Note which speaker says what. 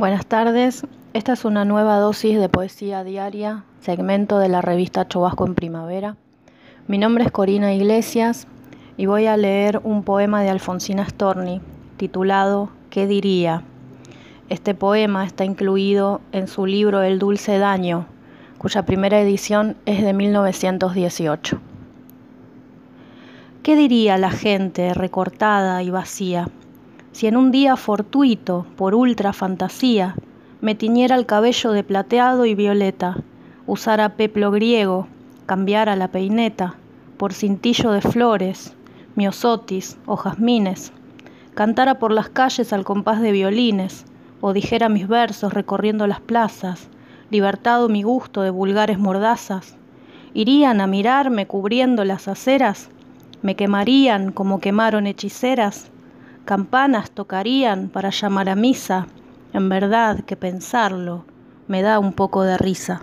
Speaker 1: Buenas tardes, esta es una nueva dosis de poesía diaria, segmento de la revista Chubasco en Primavera. Mi nombre es Corina Iglesias y voy a leer un poema de Alfonsina Storni titulado ¿Qué diría? Este poema está incluido en su libro El dulce daño, cuya primera edición es de 1918. ¿Qué diría la gente recortada y vacía? Si en un día fortuito, por ultra fantasía, me tiñera el cabello de plateado y violeta, usara peplo griego, cambiara la peineta por cintillo de flores, miosotis o jazmines, cantara por las calles al compás de violines, o dijera mis versos recorriendo las plazas, libertado mi gusto de vulgares mordazas, irían a mirarme cubriendo las aceras, me quemarían como quemaron hechiceras, campanas tocarían para llamar a misa. En verdad que pensarlo me da un poco de risa.